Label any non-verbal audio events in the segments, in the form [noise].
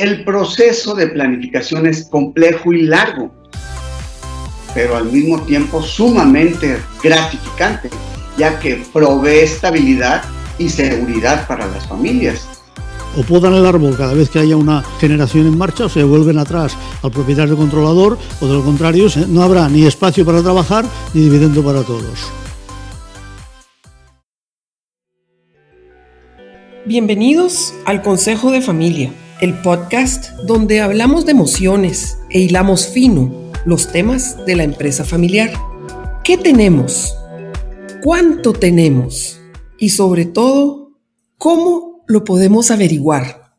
El proceso de planificación es complejo y largo, pero al mismo tiempo sumamente gratificante, ya que provee estabilidad y seguridad para las familias. O podan el árbol cada vez que haya una generación en marcha o se vuelven atrás al propietario controlador o de lo contrario no habrá ni espacio para trabajar ni dividendo para todos. Bienvenidos al Consejo de Familia, el podcast donde hablamos de emociones e hilamos fino los temas de la empresa familiar. ¿Qué tenemos? ¿Cuánto tenemos? Y sobre todo, ¿cómo lo podemos averiguar?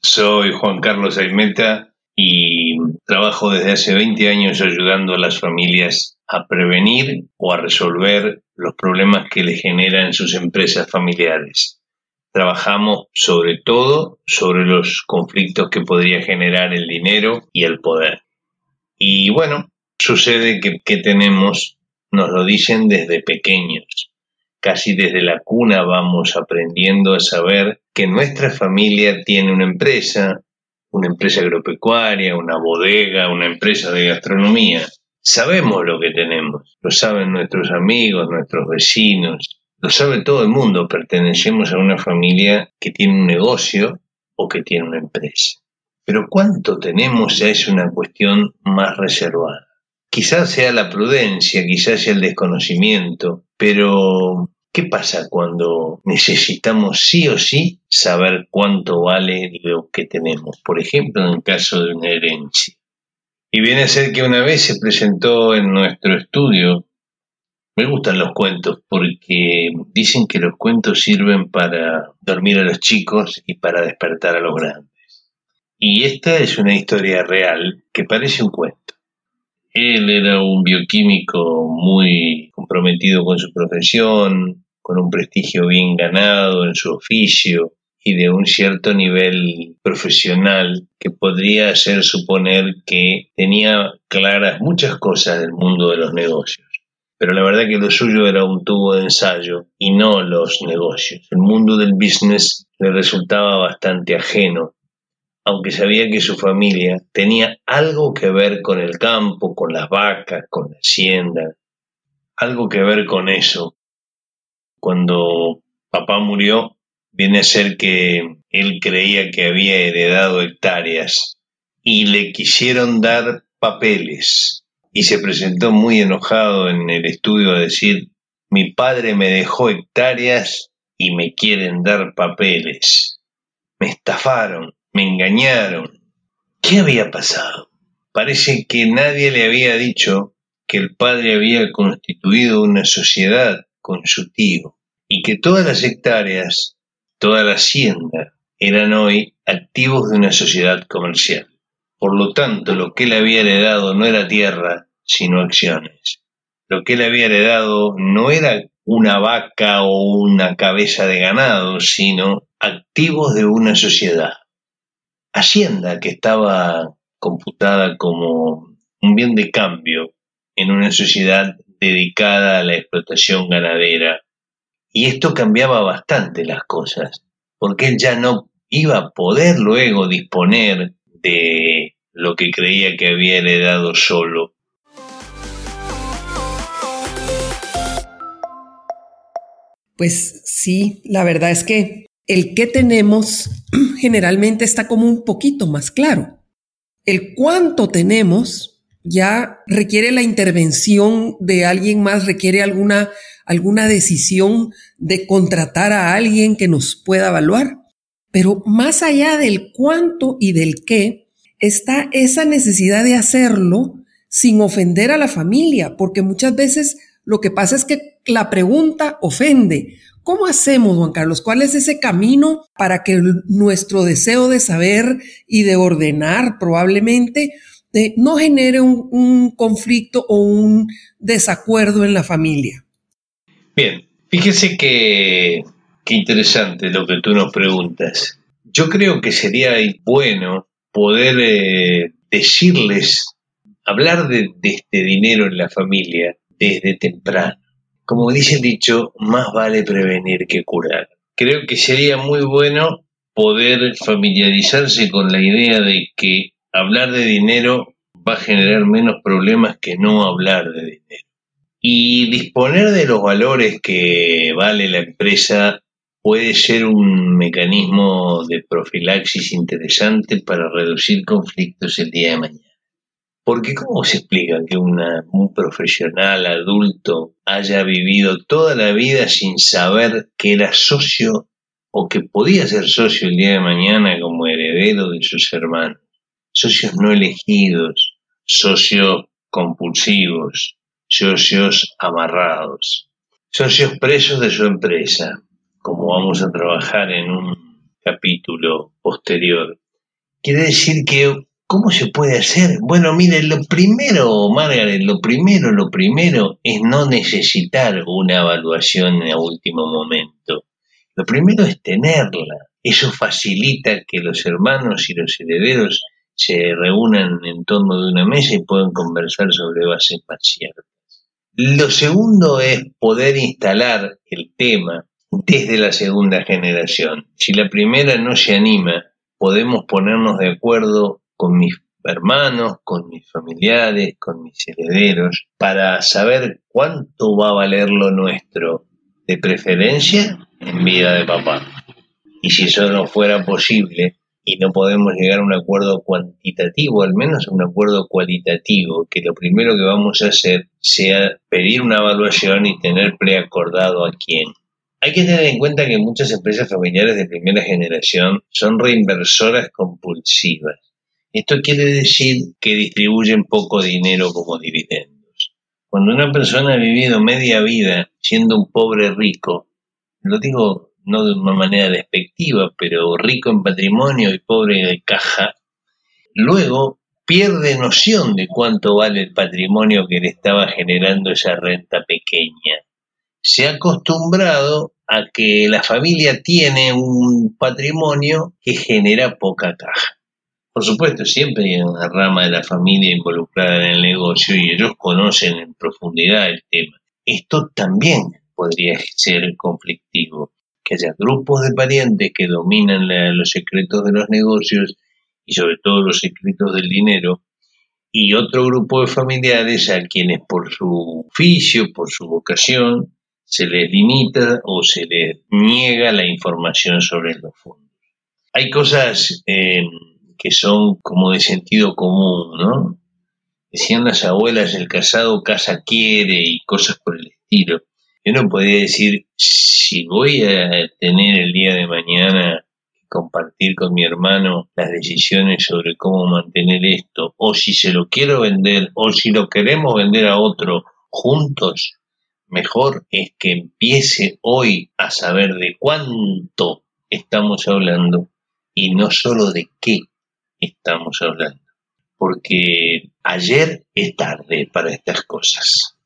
Soy Juan Carlos Aimeta y trabajo desde hace 20 años ayudando a las familias a prevenir o a resolver los problemas que le generan sus empresas familiares. Trabajamos sobre todo sobre los conflictos que podría generar el dinero y el poder. Y bueno, sucede que, que tenemos, nos lo dicen desde pequeños. Casi desde la cuna vamos aprendiendo a saber que nuestra familia tiene una empresa, una empresa agropecuaria, una bodega, una empresa de gastronomía Sabemos lo que tenemos, lo saben nuestros amigos, nuestros vecinos, lo sabe todo el mundo, pertenecemos a una familia que tiene un negocio o que tiene una empresa. Pero cuánto tenemos es una cuestión más reservada. Quizás sea la prudencia, quizás sea el desconocimiento, pero ¿qué pasa cuando necesitamos sí o sí saber cuánto vale lo que tenemos? Por ejemplo, en el caso de una herencia. Y viene a ser que una vez se presentó en nuestro estudio, me gustan los cuentos porque dicen que los cuentos sirven para dormir a los chicos y para despertar a los grandes. Y esta es una historia real que parece un cuento. Él era un bioquímico muy comprometido con su profesión, con un prestigio bien ganado en su oficio, y de un cierto nivel profesional que podría hacer suponer que tenía claras muchas cosas del mundo de los negocios. Pero la verdad que lo suyo era un tubo de ensayo y no los negocios. El mundo del business le resultaba bastante ajeno, aunque sabía que su familia tenía algo que ver con el campo, con las vacas, con la hacienda, algo que ver con eso. Cuando papá murió, viene a ser que él creía que había heredado hectáreas y le quisieron dar papeles y se presentó muy enojado en el estudio a decir mi padre me dejó hectáreas y me quieren dar papeles. Me estafaron, me engañaron. ¿Qué había pasado? Parece que nadie le había dicho que el padre había constituido una sociedad con su tío y que todas las hectáreas Toda la hacienda eran hoy activos de una sociedad comercial. Por lo tanto, lo que él había heredado no era tierra, sino acciones. Lo que él había heredado no era una vaca o una cabeza de ganado, sino activos de una sociedad. Hacienda que estaba computada como un bien de cambio en una sociedad dedicada a la explotación ganadera y esto cambiaba bastante las cosas, porque él ya no iba a poder luego disponer de lo que creía que había heredado solo. Pues sí, la verdad es que el que tenemos [clears throat] generalmente está como un poquito más claro. El cuánto tenemos ya requiere la intervención de alguien más, requiere alguna alguna decisión de contratar a alguien que nos pueda evaluar. Pero más allá del cuánto y del qué, está esa necesidad de hacerlo sin ofender a la familia, porque muchas veces lo que pasa es que la pregunta ofende. ¿Cómo hacemos, Juan Carlos? ¿Cuál es ese camino para que nuestro deseo de saber y de ordenar probablemente no genere un, conflicto o un desacuerdo en la familia? Bien, fíjese que, interesante lo que tú nos preguntas. Yo creo que sería bueno poder eh, decirles, hablar de, este dinero en la familia desde temprano. como dice el dicho, más vale prevenir que curar. Creo que sería muy bueno poder familiarizarse con la idea de que hablar de dinero va a generar menos problemas que no hablar de dinero. Y disponer de los valores que vale la empresa puede ser un mecanismo de profilaxis interesante para reducir conflictos el día de mañana. Porque ¿cómo se explica que un profesional adulto haya vivido toda la vida sin saber que era socio o que podía ser socio el día de mañana como heredero de sus hermanos? Socios no elegidos, socios compulsivos, socios amarrados, socios presos de su empresa, como vamos a trabajar en un capítulo posterior. Quiere decir que, ¿cómo se puede hacer? Bueno, mire, lo primero, Margaret, lo primero, lo primero es no necesitar una evaluación a último momento. Lo primero es tenerla. Eso facilita que los hermanos y los herederos se reúnan en torno de una mesa y puedan conversar sobre bases más ciertas. Lo segundo es poder instalar el tema desde la segunda generación. Si la primera no se anima, podemos ponernos de acuerdo con mis hermanos, con mis familiares, con mis herederos, para saber cuánto va a valer lo nuestro, de preferencia en vida de papá. Y si eso no fuera posible, y no podemos llegar a un acuerdo cuantitativo, al menos a un acuerdo cualitativo, que lo primero que vamos a hacer sea pedir una evaluación y tener preacordado a quién. Hay que tener en cuenta que muchas empresas familiares de primera generación son reinversoras compulsivas. Esto quiere decir que distribuyen poco dinero como dividendos. Cuando una persona ha vivido media vida siendo un pobre rico, lo digo no de una manera despectiva, pero rico en patrimonio y pobre de caja, luego pierde noción de cuánto vale el patrimonio que le estaba generando esa renta pequeña. Se ha acostumbrado a que la familia tiene un patrimonio que genera poca caja. Por supuesto, siempre hay una rama de la familia involucrada en el negocio y ellos conocen en profundidad el tema. Esto también podría ser conflictivo que haya grupos de parientes que dominan los secretos de los negocios y sobre todo los secretos del dinero, y otro grupo de familiares a quienes por su oficio, por su vocación, se les limita o se les niega la información sobre los fondos. Hay cosas eh, que son como de sentido común, ¿no? Decían las abuelas, el casado casa quiere y cosas por el estilo. Yo no podría decir si voy a tener el día de mañana compartir con mi hermano las decisiones sobre cómo mantener esto, o si se lo quiero vender, o si lo queremos vender a otro juntos, mejor es que empiece hoy a saber de cuánto estamos hablando y no solo de qué estamos hablando. Porque ayer es tarde para estas cosas.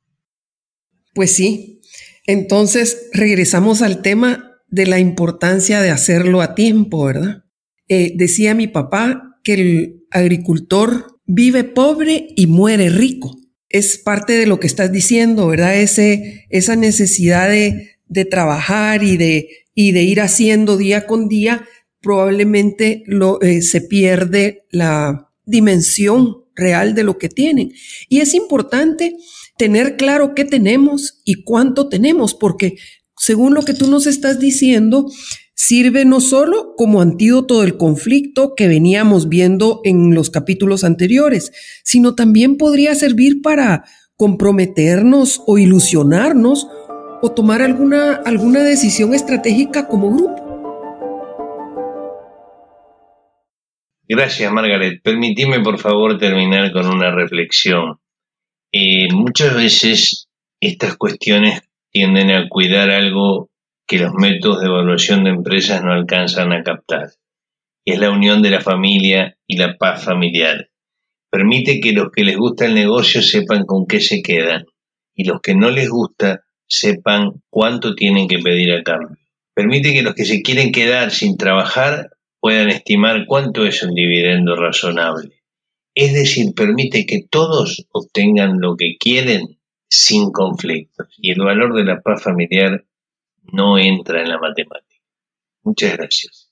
Pues sí, entonces, regresamos al tema de la importancia de hacerlo a tiempo, ¿verdad? Eh, decía mi papá que el agricultor vive pobre y muere rico. Es parte de lo que estás diciendo, ¿verdad? Esa necesidad de, trabajar y de, y de ir haciendo día con día, probablemente lo, eh, se pierde la dimensión real de lo que tienen. Y es importante tener claro qué tenemos y cuánto tenemos, porque según lo que tú nos estás diciendo, sirve no solo como antídoto del conflicto que veníamos viendo en los capítulos anteriores, sino también podría servir para comprometernos o ilusionarnos o tomar alguna, alguna decisión estratégica como grupo. Gracias, Margaret. Permitime, por favor, terminar con una reflexión. Eh, muchas veces estas cuestiones tienden a cuidar algo que los métodos de evaluación de empresas no alcanzan a captar. Y es la unión de la familia y la paz familiar. Permite que los que les gusta el negocio sepan con qué se quedan y los que no les gusta sepan cuánto tienen que pedir a cambio. Permite que los que se quieren quedar sin trabajar puedan estimar cuánto es un dividendo razonable es decir, permite que todos obtengan lo que quieren sin conflictos. Y el valor de la paz familiar no entra en la matemática. Muchas gracias.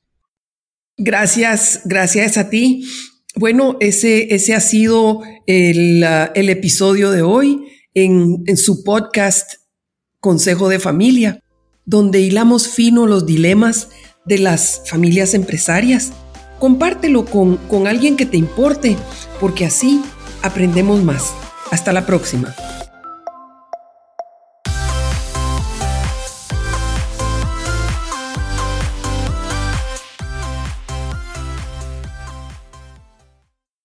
Gracias, gracias a ti. Bueno, ese, ese ha sido el, el episodio de hoy en, en su podcast Consejo de Familia, donde hilamos fino los dilemas de las familias empresarias. Compártelo con, con alguien que te importe, porque así aprendemos más. Hasta la próxima.